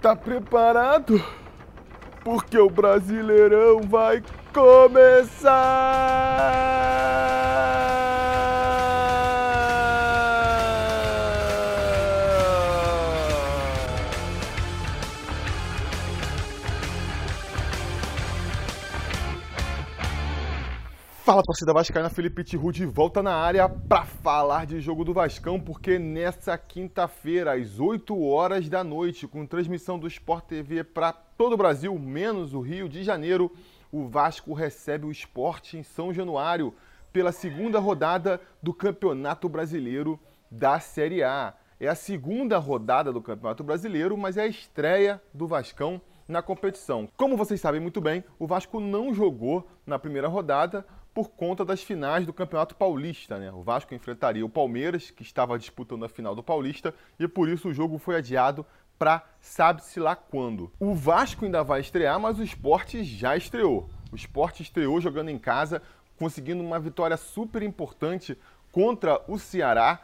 Tá preparado? Porque o Brasileirão vai começar! Fala torcida vascaína, Felipe Tiru de volta na área para falar de jogo do Vascão, porque nessa quinta-feira, às 8 horas da noite, com transmissão do Sport TV para todo o Brasil, menos o Rio de Janeiro, o Vasco recebe o Sport em São Januário pela segunda rodada do Campeonato Brasileiro da Série A. É a segunda rodada do Campeonato Brasileiro, mas é a estreia do Vascão na competição. Como vocês sabem muito bem, o Vasco não jogou na primeira rodada por conta das finais do Campeonato Paulista. Né? O Vasco enfrentaria o Palmeiras, que estava disputando a final do Paulista, e por isso o jogo foi adiado para sabe-se lá quando. O Vasco ainda vai estrear, mas o esporte já estreou. O esporte estreou jogando em casa, conseguindo uma vitória super importante contra o Ceará.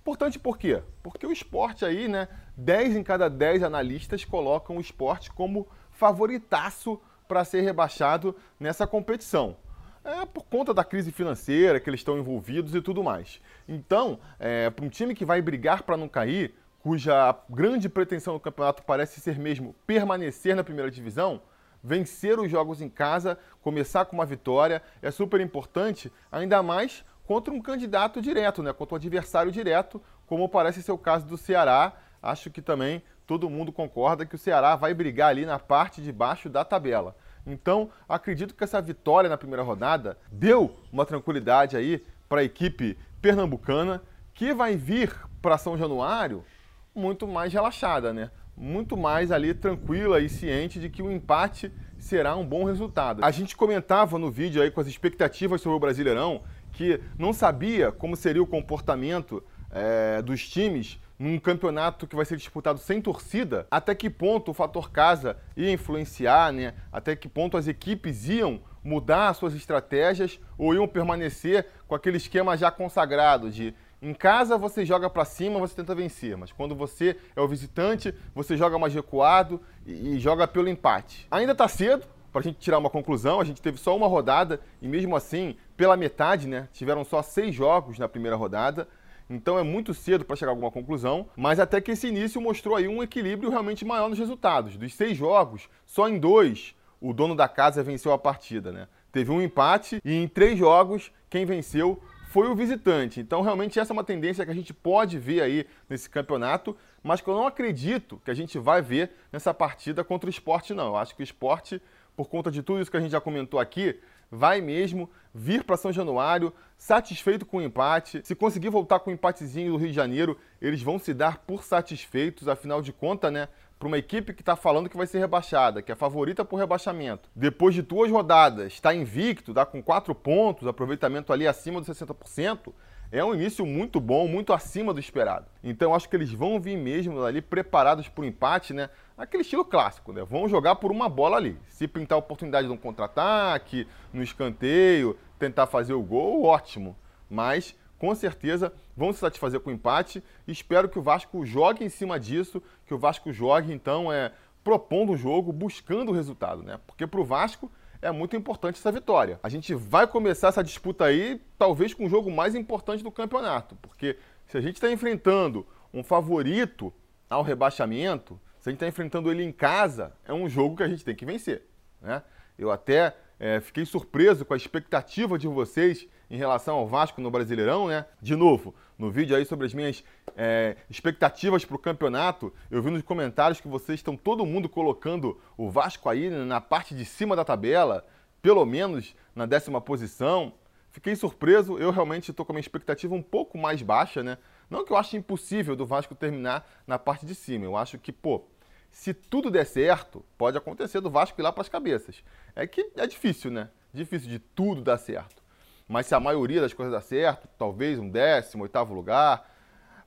Importante por quê? Porque o esporte aí, né? 10 em cada 10 analistas colocam o esporte como favoritaço para ser rebaixado nessa competição é por conta da crise financeira que eles estão envolvidos e tudo mais. Então, é, para um time que vai brigar para não cair, cuja grande pretensão no campeonato parece ser mesmo permanecer na primeira divisão, vencer os jogos em casa, começar com uma vitória é super importante, ainda mais contra um candidato direto, né? contra um adversário direto, como parece ser o caso do Ceará. Acho que também todo mundo concorda que o Ceará vai brigar ali na parte de baixo da tabela. Então, acredito que essa vitória na primeira rodada deu uma tranquilidade aí para a equipe pernambucana, que vai vir para São Januário muito mais relaxada, né? Muito mais ali tranquila e ciente de que o empate será um bom resultado. A gente comentava no vídeo aí com as expectativas sobre o Brasileirão que não sabia como seria o comportamento é, dos times num campeonato que vai ser disputado sem torcida, até que ponto o fator casa ia influenciar, né? Até que ponto as equipes iam mudar suas estratégias ou iam permanecer com aquele esquema já consagrado de em casa você joga para cima, você tenta vencer, mas quando você é o visitante, você joga mais recuado e, e joga pelo empate. Ainda está cedo para a gente tirar uma conclusão, a gente teve só uma rodada e mesmo assim, pela metade, né, tiveram só seis jogos na primeira rodada. Então é muito cedo para chegar a alguma conclusão, mas até que esse início mostrou aí um equilíbrio realmente maior nos resultados. Dos seis jogos, só em dois o dono da casa venceu a partida, né? Teve um empate e em três jogos quem venceu foi o visitante. Então realmente essa é uma tendência que a gente pode ver aí nesse campeonato, mas que eu não acredito que a gente vai ver nessa partida contra o esporte, não. Eu acho que o esporte, por conta de tudo isso que a gente já comentou aqui, vai mesmo vir para São Januário satisfeito com o empate. Se conseguir voltar com o um empatezinho do Rio de Janeiro, eles vão se dar por satisfeitos, afinal de contas, né? Para uma equipe que está falando que vai ser rebaixada, que é favorita por rebaixamento. Depois de duas rodadas, está invicto, dá com quatro pontos, aproveitamento ali acima dos 60% é um início muito bom, muito acima do esperado. Então acho que eles vão vir mesmo ali preparados para o empate, né? Aquele estilo clássico, né? Vão jogar por uma bola ali. Se pintar a oportunidade de um contra-ataque, no escanteio, tentar fazer o gol, ótimo. Mas com certeza vão se satisfazer com o empate. Espero que o Vasco jogue em cima disso, que o Vasco jogue então é propondo o jogo, buscando o resultado, né? Porque para o Vasco é muito importante essa vitória. A gente vai começar essa disputa aí, talvez com o jogo mais importante do campeonato, porque se a gente está enfrentando um favorito ao rebaixamento, se a gente está enfrentando ele em casa, é um jogo que a gente tem que vencer. Né? Eu até é, fiquei surpreso com a expectativa de vocês em relação ao Vasco no Brasileirão, né? De novo, no vídeo aí sobre as minhas é, expectativas para o campeonato, eu vi nos comentários que vocês estão todo mundo colocando o Vasco aí na parte de cima da tabela, pelo menos na décima posição. Fiquei surpreso, eu realmente estou com a minha expectativa um pouco mais baixa, né? Não que eu ache impossível do Vasco terminar na parte de cima, eu acho que, pô, se tudo der certo, pode acontecer do Vasco ir lá para as cabeças. É que é difícil, né? Difícil de tudo dar certo. Mas se a maioria das coisas dá certo, talvez um décimo, oitavo lugar,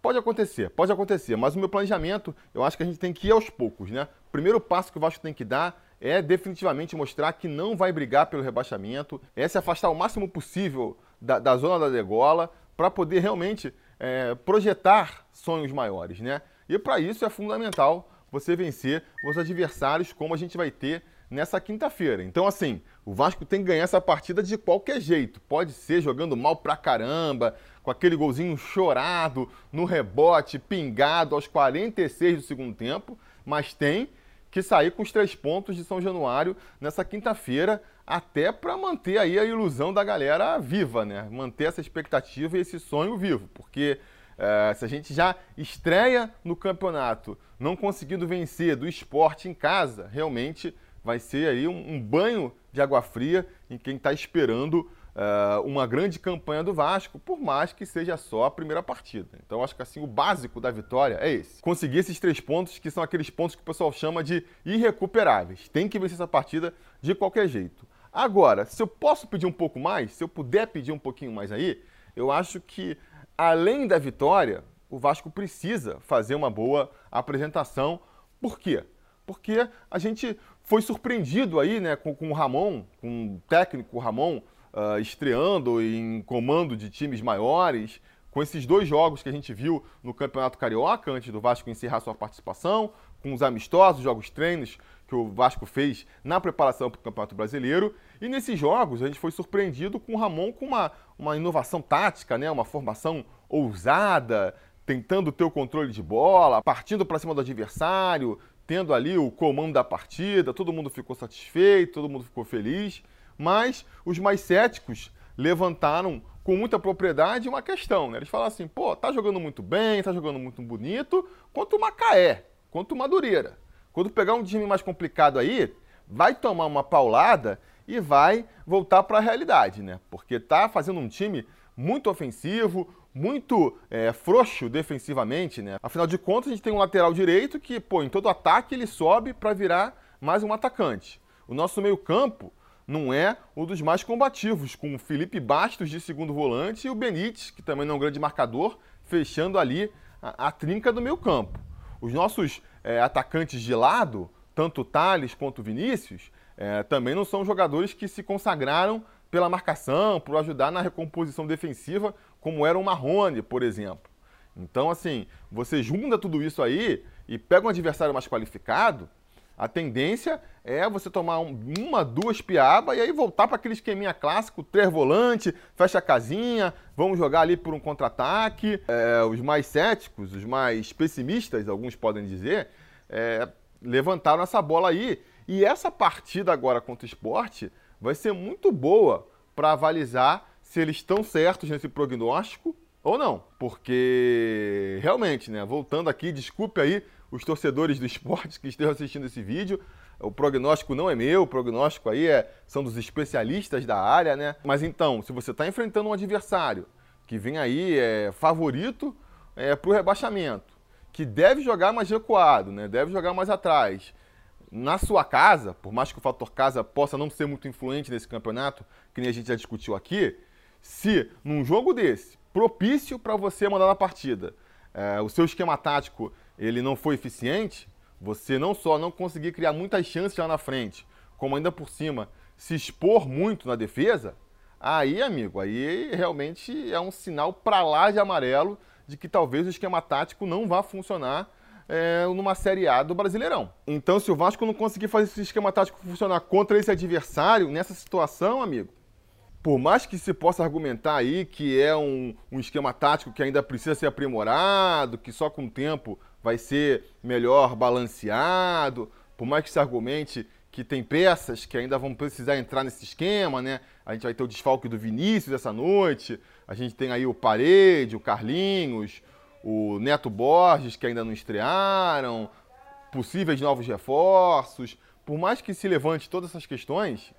pode acontecer, pode acontecer. Mas o meu planejamento, eu acho que a gente tem que ir aos poucos, né? O primeiro passo que o Vasco tem que dar é definitivamente mostrar que não vai brigar pelo rebaixamento, é se afastar o máximo possível da, da zona da degola para poder realmente é, projetar sonhos maiores, né? E para isso é fundamental você vencer os adversários como a gente vai ter nessa quinta-feira. Então, assim, o Vasco tem que ganhar essa partida de qualquer jeito. Pode ser jogando mal pra caramba, com aquele golzinho chorado no rebote, pingado aos 46 do segundo tempo, mas tem que sair com os três pontos de São Januário nessa quinta-feira, até para manter aí a ilusão da galera viva, né? Manter essa expectativa e esse sonho vivo, porque é, se a gente já estreia no campeonato não conseguindo vencer do esporte em casa, realmente vai ser aí um, um banho de água fria em quem está esperando uh, uma grande campanha do Vasco, por mais que seja só a primeira partida. Então acho que assim o básico da vitória é esse. Conseguir esses três pontos que são aqueles pontos que o pessoal chama de irrecuperáveis. Tem que vencer essa partida de qualquer jeito. Agora, se eu posso pedir um pouco mais, se eu puder pedir um pouquinho mais aí, eu acho que além da vitória, o Vasco precisa fazer uma boa apresentação. Por quê? Porque a gente foi surpreendido aí né, com, com o Ramon, com o técnico Ramon, uh, estreando em comando de times maiores, com esses dois jogos que a gente viu no Campeonato Carioca, antes do Vasco encerrar sua participação, com os amistosos, jogos treinos que o Vasco fez na preparação para o Campeonato Brasileiro. E nesses jogos a gente foi surpreendido com o Ramon com uma, uma inovação tática, né? uma formação ousada, tentando ter o controle de bola, partindo para cima do adversário, tendo ali o comando da partida, todo mundo ficou satisfeito, todo mundo ficou feliz mas os mais céticos levantaram com muita propriedade uma questão, né? Eles falaram assim, pô, tá jogando muito bem, tá jogando muito bonito, quanto o Macaé, quanto o Madureira. Quando pegar um time mais complicado aí, vai tomar uma paulada e vai voltar para a realidade, né? Porque tá fazendo um time muito ofensivo, muito é, frouxo defensivamente, né? Afinal de contas, a gente tem um lateral direito que, pô, em todo ataque ele sobe para virar mais um atacante. O nosso meio-campo não é um dos mais combativos, com o Felipe Bastos de segundo volante e o Benítez, que também não é um grande marcador, fechando ali a, a trinca do meio campo. Os nossos é, atacantes de lado, tanto Thales quanto Vinícius, é, também não são jogadores que se consagraram pela marcação, por ajudar na recomposição defensiva, como era o Marrone, por exemplo. Então, assim, você junta tudo isso aí e pega um adversário mais qualificado, a tendência é você tomar um, uma, duas piaba e aí voltar para aquele esqueminha clássico, três volante, fecha a casinha, vamos jogar ali por um contra-ataque. É, os mais céticos, os mais pessimistas, alguns podem dizer, é, levantaram essa bola aí. E essa partida agora contra o esporte vai ser muito boa para avalizar se eles estão certos nesse prognóstico ou não. Porque, realmente, né, voltando aqui, desculpe aí os torcedores do esporte que estejam assistindo esse vídeo. O prognóstico não é meu, o prognóstico aí é, são dos especialistas da área, né? Mas então, se você está enfrentando um adversário que vem aí é, favorito é, para o rebaixamento, que deve jogar mais recuado, né? deve jogar mais atrás, na sua casa, por mais que o fator casa possa não ser muito influente nesse campeonato, que nem a gente já discutiu aqui, se num jogo desse, propício para você mandar na partida, é, o seu esquema tático ele não foi eficiente, você não só não conseguir criar muitas chances lá na frente, como ainda por cima se expor muito na defesa, aí, amigo, aí realmente é um sinal para lá de amarelo de que talvez o esquema tático não vá funcionar é, numa Série A do Brasileirão. Então, se o Vasco não conseguir fazer esse esquema tático funcionar contra esse adversário, nessa situação, amigo, por mais que se possa argumentar aí que é um, um esquema tático que ainda precisa ser aprimorado, que só com o tempo vai ser melhor balanceado, por mais que se argumente que tem peças que ainda vão precisar entrar nesse esquema, né? A gente vai ter o desfalque do Vinícius essa noite, a gente tem aí o Parede, o Carlinhos, o Neto Borges, que ainda não estrearam, possíveis novos reforços. Por mais que se levante todas essas questões,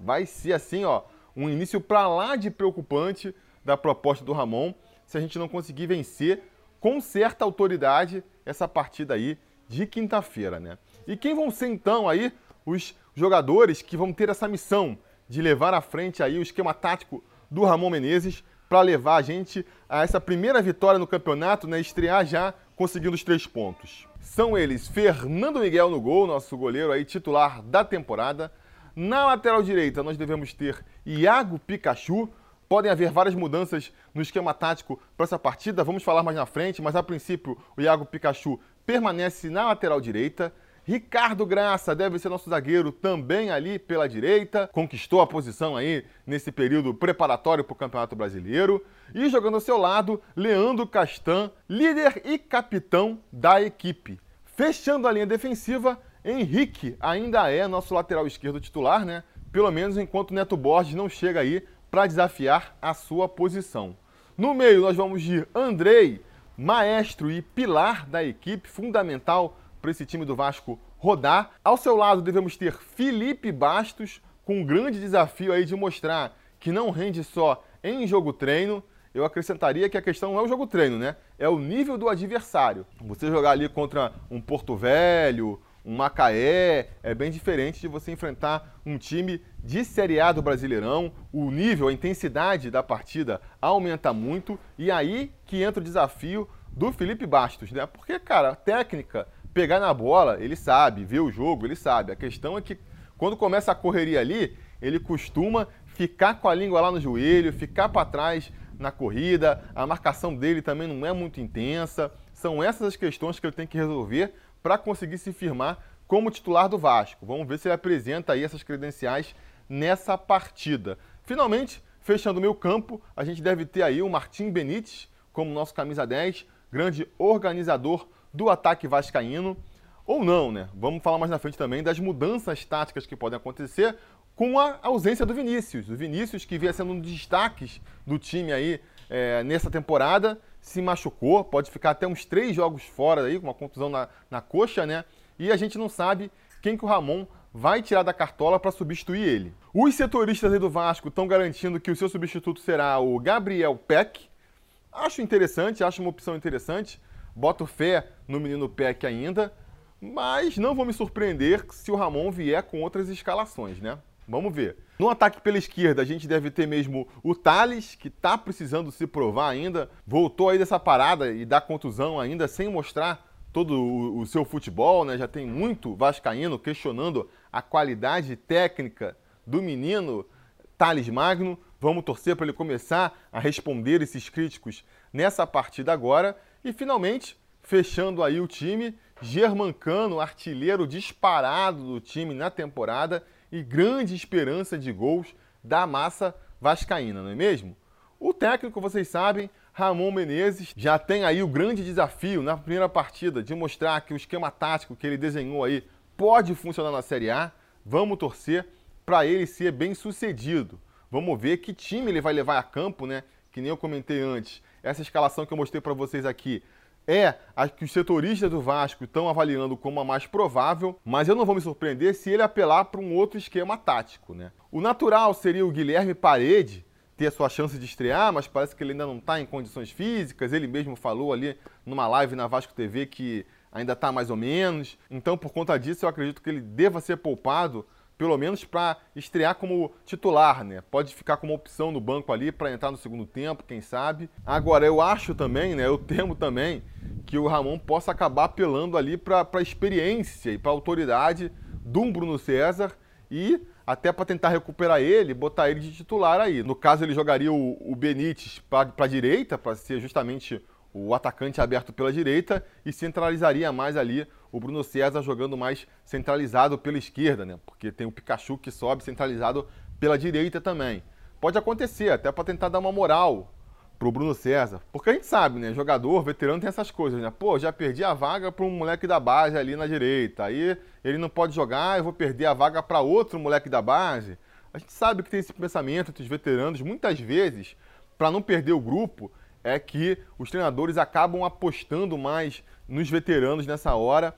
vai ser assim, ó, um início para lá de preocupante da proposta do Ramon, se a gente não conseguir vencer com certa autoridade essa partida aí de quinta-feira, né? E quem vão ser então aí os jogadores que vão ter essa missão de levar à frente aí o esquema tático do Ramon Menezes para levar a gente a essa primeira vitória no campeonato, né? Estrear já conseguindo os três pontos. São eles Fernando Miguel no gol, nosso goleiro aí titular da temporada. Na lateral direita nós devemos ter Iago Pikachu, Podem haver várias mudanças no esquema tático para essa partida, vamos falar mais na frente, mas a princípio o Iago Pikachu permanece na lateral direita. Ricardo Graça deve ser nosso zagueiro também ali pela direita, conquistou a posição aí nesse período preparatório para o Campeonato Brasileiro. E jogando ao seu lado, Leandro Castan, líder e capitão da equipe. Fechando a linha defensiva, Henrique ainda é nosso lateral esquerdo titular, né? Pelo menos enquanto Neto Borges não chega aí para desafiar a sua posição. No meio nós vamos de Andrei, maestro e pilar da equipe, fundamental para esse time do Vasco rodar. Ao seu lado devemos ter Felipe Bastos, com um grande desafio aí de mostrar que não rende só em jogo treino. Eu acrescentaria que a questão não é o jogo treino, né? É o nível do adversário. Você jogar ali contra um Porto Velho, um Macaé, é bem diferente de você enfrentar um time de Série A do Brasileirão. O nível, a intensidade da partida aumenta muito e aí que entra o desafio do Felipe Bastos, né? Porque, cara, a técnica pegar na bola, ele sabe, ver o jogo, ele sabe. A questão é que quando começa a correria ali, ele costuma ficar com a língua lá no joelho, ficar para trás na corrida, a marcação dele também não é muito intensa. São essas as questões que ele tem que resolver para conseguir se firmar como titular do Vasco. Vamos ver se ele apresenta aí essas credenciais nessa partida. Finalmente, fechando o meu campo, a gente deve ter aí o Martim Benítez como nosso camisa 10, grande organizador do ataque vascaíno, ou não, né? Vamos falar mais na frente também das mudanças táticas que podem acontecer com a ausência do Vinícius. O Vinícius, que vinha sendo um dos destaques do time aí é, nessa temporada, se machucou, pode ficar até uns três jogos fora aí, com uma contusão na, na coxa, né? E a gente não sabe quem que o Ramon vai tirar da cartola para substituir ele. Os setoristas do Vasco estão garantindo que o seu substituto será o Gabriel Peck. Acho interessante, acho uma opção interessante. Boto fé no menino Peck ainda, mas não vou me surpreender se o Ramon vier com outras escalações, né? Vamos ver. No ataque pela esquerda, a gente deve ter mesmo o Thales, que está precisando se provar ainda. Voltou aí dessa parada e da contusão ainda sem mostrar todo o, o seu futebol, né? Já tem muito vascaíno questionando a qualidade técnica do menino Thales Magno. Vamos torcer para ele começar a responder esses críticos nessa partida agora. E finalmente, fechando aí o time, Germancano, artilheiro disparado do time na temporada e grande esperança de gols da massa vascaína, não é mesmo? O técnico, vocês sabem, Ramon Menezes, já tem aí o grande desafio na primeira partida de mostrar que o esquema tático que ele desenhou aí pode funcionar na Série A. Vamos torcer para ele ser bem sucedido. Vamos ver que time ele vai levar a campo, né? Que nem eu comentei antes essa escalação que eu mostrei para vocês aqui é a que os setoristas do Vasco estão avaliando como a mais provável, mas eu não vou me surpreender se ele apelar para um outro esquema tático. Né? O natural seria o Guilherme Parede ter a sua chance de estrear, mas parece que ele ainda não está em condições físicas. Ele mesmo falou ali numa live na Vasco TV que ainda está mais ou menos. Então, por conta disso, eu acredito que ele deva ser poupado pelo menos para estrear como titular, né? Pode ficar como opção no banco ali para entrar no segundo tempo, quem sabe. Agora, eu acho também, né? Eu temo também que o Ramon possa acabar apelando ali para a experiência e para a autoridade do Bruno César e até para tentar recuperar ele, botar ele de titular aí. No caso, ele jogaria o, o Benítez para a direita, para ser justamente o atacante aberto pela direita e centralizaria mais ali o Bruno César jogando mais centralizado pela esquerda, né? Porque tem o Pikachu que sobe centralizado pela direita também. Pode acontecer, até para tentar dar uma moral pro Bruno César. Porque a gente sabe, né? Jogador, veterano tem essas coisas, né? Pô, já perdi a vaga para um moleque da base ali na direita. Aí ele não pode jogar, eu vou perder a vaga para outro moleque da base. A gente sabe que tem esse pensamento entre os veteranos, muitas vezes, para não perder o grupo, é que os treinadores acabam apostando mais nos veteranos nessa hora.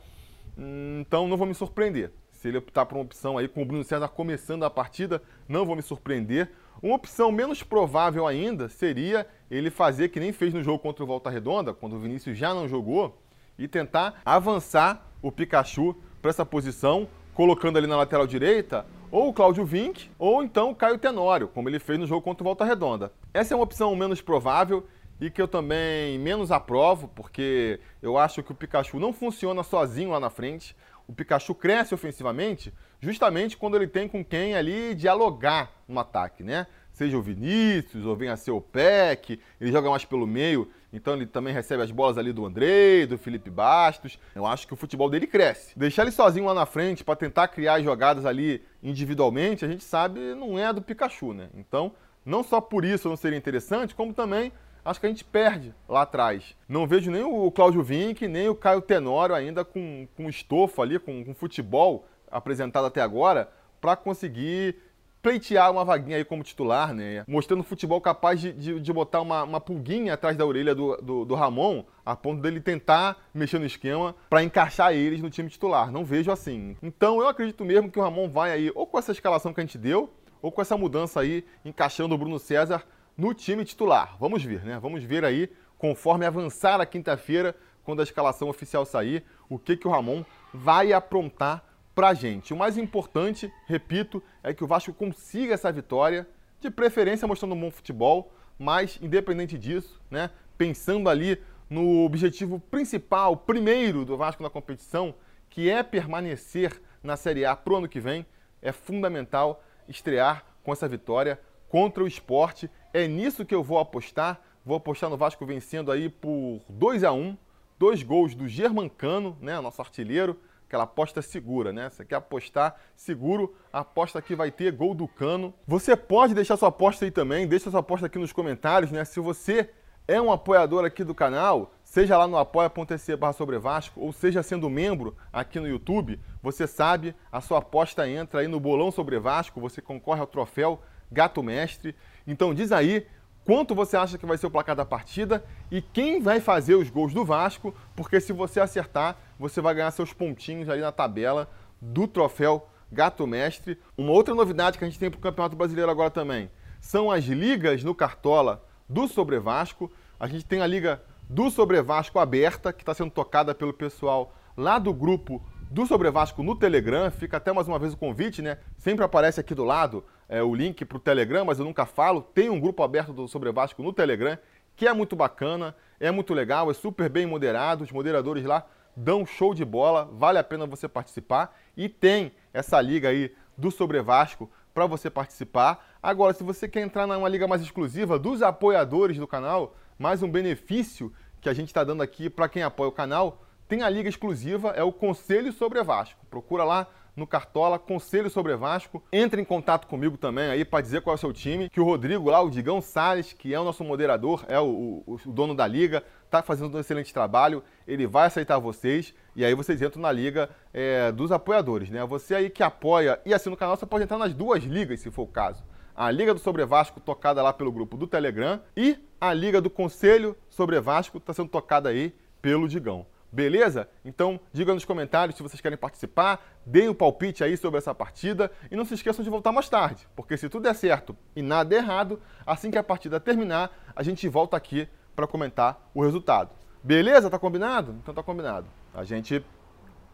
Então não vou me surpreender. Se ele optar por uma opção aí com o Bruno César começando a partida, não vou me surpreender. Uma opção menos provável ainda seria ele fazer que nem fez no jogo contra o Volta Redonda, quando o Vinícius já não jogou, e tentar avançar o Pikachu para essa posição, colocando ali na lateral direita ou o Cláudio Vinck, ou então o Caio Tenório, como ele fez no jogo contra o Volta Redonda. Essa é uma opção menos provável e que eu também menos aprovo, porque eu acho que o Pikachu não funciona sozinho lá na frente. O Pikachu cresce ofensivamente justamente quando ele tem com quem ali dialogar no ataque, né? seja o Vinícius ou venha a ser o Peck, ele joga mais pelo meio, então ele também recebe as bolas ali do Andrei, do Felipe Bastos. Eu acho que o futebol dele cresce. Deixar ele sozinho lá na frente para tentar criar jogadas ali individualmente, a gente sabe, não é do Pikachu, né? Então, não só por isso não seria interessante, como também acho que a gente perde lá atrás. Não vejo nem o Cláudio Vinck, nem o Caio Tenório ainda com, com estofo ali, com, com futebol apresentado até agora, para conseguir pleitear uma vaguinha aí como titular, né? Mostrando futebol capaz de, de, de botar uma, uma, pulguinha atrás da orelha do, do, do, Ramon, a ponto dele tentar mexer no esquema para encaixar eles no time titular. Não vejo assim. Então eu acredito mesmo que o Ramon vai aí ou com essa escalação que a gente deu, ou com essa mudança aí, encaixando o Bruno César no time titular. Vamos ver, né? Vamos ver aí, conforme avançar a quinta-feira, quando a escalação oficial sair, o que, que o Ramon vai aprontar pra gente. O mais importante, repito, é que o Vasco consiga essa vitória, de preferência mostrando um bom futebol, mas independente disso, né, pensando ali no objetivo principal, primeiro do Vasco na competição, que é permanecer na Série A pro ano que vem, é fundamental estrear com essa vitória contra o esporte. É nisso que eu vou apostar. Vou apostar no Vasco vencendo aí por 2 a 1 dois gols do Germancano, né, nosso artilheiro, aquela aposta segura, né? Você quer apostar seguro, aposta que vai ter gol do Cano. Você pode deixar sua aposta aí também, deixa sua aposta aqui nos comentários, né? Se você é um apoiador aqui do canal, seja lá no apoia.se barra sobre Vasco, ou seja sendo membro aqui no YouTube, você sabe, a sua aposta entra aí no Bolão Sobre Vasco, você concorre ao troféu Gato Mestre. Então diz aí quanto você acha que vai ser o placar da partida e quem vai fazer os gols do Vasco, porque se você acertar, você vai ganhar seus pontinhos ali na tabela do troféu Gato Mestre. Uma outra novidade que a gente tem para o Campeonato Brasileiro agora também são as ligas no Cartola do Sobre Vasco. A gente tem a liga do Sobre Vasco aberta, que está sendo tocada pelo pessoal lá do grupo do Sobre Vasco no Telegram. Fica até mais uma vez o convite, né? Sempre aparece aqui do lado é, o link para o Telegram, mas eu nunca falo. Tem um grupo aberto do Sobre Vasco no Telegram, que é muito bacana, é muito legal, é super bem moderado. Os moderadores lá dão show de bola, vale a pena você participar. E tem essa liga aí do Sobre Vasco para você participar. Agora, se você quer entrar numa liga mais exclusiva dos apoiadores do canal, mais um benefício que a gente está dando aqui para quem apoia o canal, tem a liga exclusiva, é o Conselho Sobre Vasco. Procura lá no Cartola, Conselho sobre Vasco. Entre em contato comigo também aí para dizer qual é o seu time, que o Rodrigo lá, o Digão Salles, que é o nosso moderador, é o, o, o dono da liga, está fazendo um excelente trabalho, ele vai aceitar vocês e aí vocês entram na liga é, dos apoiadores, né? Você aí que apoia e assina o canal, você pode entrar nas duas ligas, se for o caso. A Liga do Sobre Vasco, tocada lá pelo grupo do Telegram, e a Liga do Conselho Sobre Vasco, está sendo tocada aí pelo Digão. Beleza? Então, diga nos comentários se vocês querem participar, deem um palpite aí sobre essa partida e não se esqueçam de voltar mais tarde, porque se tudo der certo e nada errado, assim que a partida terminar, a gente volta aqui para comentar o resultado. Beleza? Tá combinado? Então tá combinado. A gente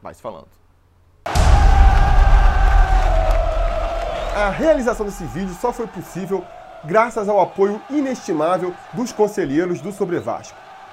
vai se falando. A realização desse vídeo só foi possível graças ao apoio inestimável dos conselheiros do Sobre Vasco.